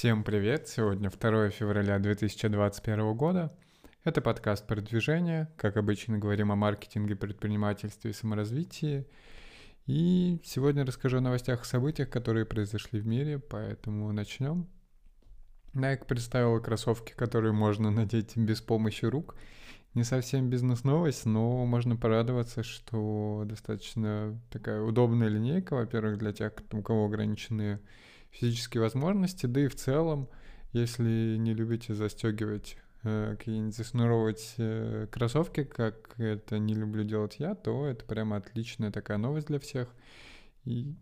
Всем привет! Сегодня 2 февраля 2021 года. Это подкаст «Продвижение». Как обычно, говорим о маркетинге, предпринимательстве и саморазвитии. И сегодня расскажу о новостях и событиях, которые произошли в мире, поэтому начнем. Nike представила кроссовки, которые можно надеть без помощи рук. Не совсем бизнес-новость, но можно порадоваться, что достаточно такая удобная линейка, во-первых, для тех, у кого ограниченные физические возможности, да и в целом, если не любите застегивать э, какие-нибудь заснуровывать э, кроссовки, как это не люблю делать я, то это прямо отличная такая новость для всех. И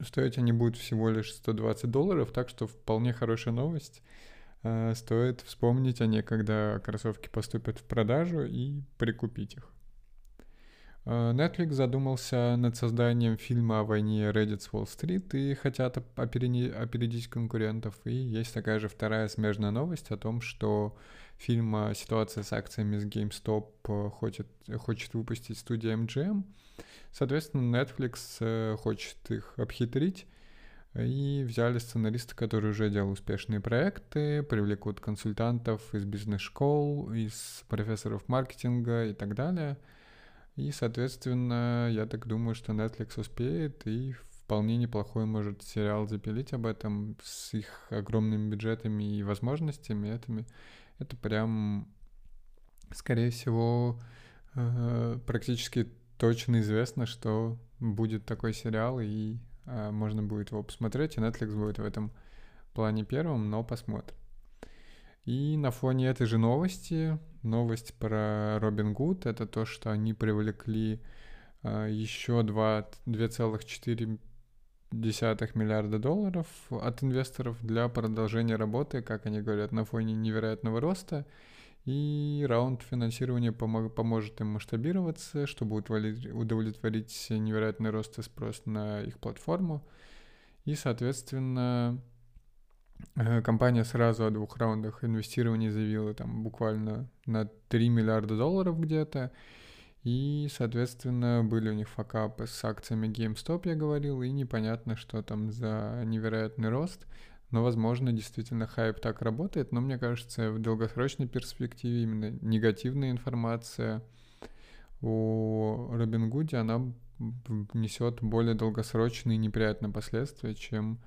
стоить они будут всего лишь 120 долларов, так что вполне хорошая новость. Э, стоит вспомнить о ней, когда кроссовки поступят в продажу и прикупить их. Э, Netflix задумался над созданием фильма о войне Reddit с Уолл-стрит и хотят опередить конкурентов. И есть такая же вторая смежная новость о том, что фильм «Ситуация с акциями с GameStop» э, хочет, хочет выпустить студия MGM. Соответственно, Netflix э, хочет их обхитрить и взяли сценариста, который уже делал успешные проекты, привлекут консультантов из бизнес-школ, из профессоров маркетинга и так далее – и, соответственно, я так думаю, что Netflix успеет и вполне неплохой может сериал запилить об этом с их огромными бюджетами и возможностями. Это, это прям, скорее всего, э, практически точно известно, что будет такой сериал, и э, можно будет его посмотреть, и Netflix будет в этом плане первым, но посмотрим. И на фоне этой же новости, новость про Робин Гуд, это то, что они привлекли э, еще 2,4 миллиарда долларов от инвесторов для продолжения работы, как они говорят, на фоне невероятного роста. И раунд финансирования помог, поможет им масштабироваться, чтобы удовлетворить невероятный рост и спрос на их платформу. И, соответственно, компания сразу о двух раундах инвестирования заявила там буквально на 3 миллиарда долларов где-то. И, соответственно, были у них факапы с акциями GameStop, я говорил, и непонятно, что там за невероятный рост. Но, возможно, действительно хайп так работает, но мне кажется, в долгосрочной перспективе именно негативная информация о Робин Гуде, она несет более долгосрочные неприятные последствия, чем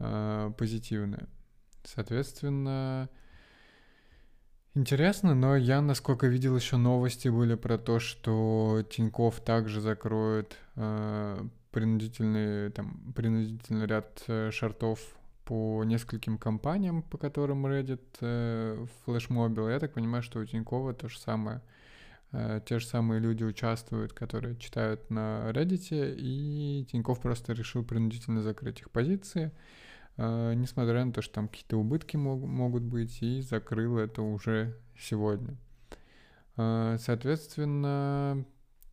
э, позитивное. Соответственно, интересно, но я, насколько видел, еще новости были про то, что Тиньков также закроет э, принудительный, там, принудительный ряд э, шартов по нескольким компаниям, по которым Reddit, э, флешмобил. Я так понимаю, что у Тинькова то же самое. Э, те же самые люди участвуют, которые читают на Reddit, и Тиньков просто решил принудительно закрыть их позиции. Несмотря на то, что там какие-то убытки мог, могут быть, и закрыл это уже сегодня. А, соответственно,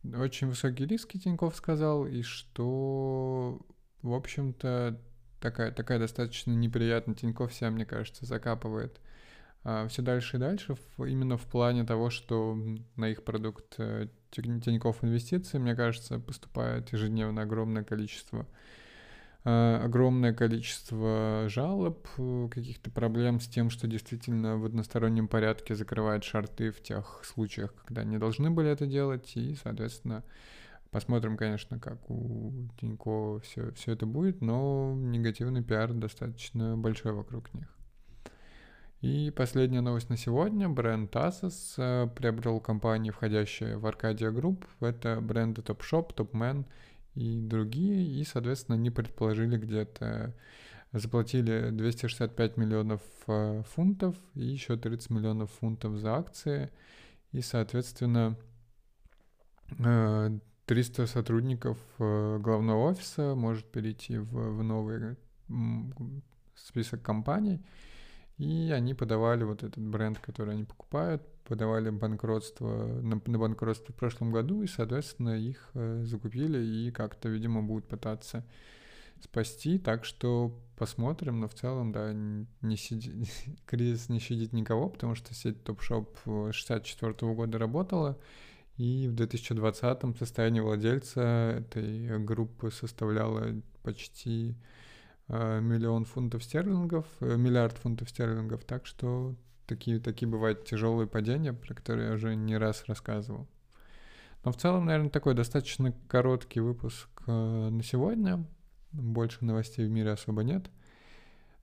очень высокие риски Тиньков сказал, и что, в общем-то, такая, такая достаточно неприятная Тиньков себя, мне кажется, закапывает а, все дальше и дальше, именно в плане того, что на их продукт э, Тиньков инвестиции, мне кажется, поступает ежедневно огромное количество Э, огромное количество жалоб, э, каких-то проблем с тем, что действительно в одностороннем порядке закрывают шарты в тех случаях, когда не должны были это делать, и, соответственно, посмотрим, конечно, как у Тинько все, все это будет, но негативный пиар достаточно большой вокруг них. И последняя новость на сегодня. Бренд Asus э, приобрел компанию, входящую в Arcadia Group. Это бренды Topshop, Topman и другие, и, соответственно, они предположили где-то, заплатили 265 миллионов э, фунтов и еще 30 миллионов фунтов за акции, и, соответственно, 300 э, сотрудников э, главного офиса может перейти в, в новый список компаний, и они подавали вот этот бренд, который они покупают, подавали банкротство на, на банкротство в прошлом году, и, соответственно, их э, закупили и как-то, видимо, будут пытаться спасти. Так что посмотрим, но в целом, да, не сиди... кризис не щадит никого, потому что сеть Топшоп 64 -го года работала, и в 2020 состояние владельца этой группы составляло почти миллион фунтов стерлингов, э, миллиард фунтов стерлингов, так что такие, такие бывают тяжелые падения, про которые я уже не раз рассказывал. Но в целом, наверное, такой достаточно короткий выпуск э, на сегодня. Больше новостей в мире особо нет.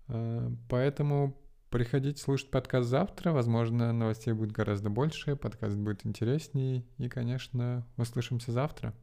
Э, поэтому приходите слушать подкаст завтра. Возможно, новостей будет гораздо больше, подкаст будет интереснее. И, конечно, услышимся завтра.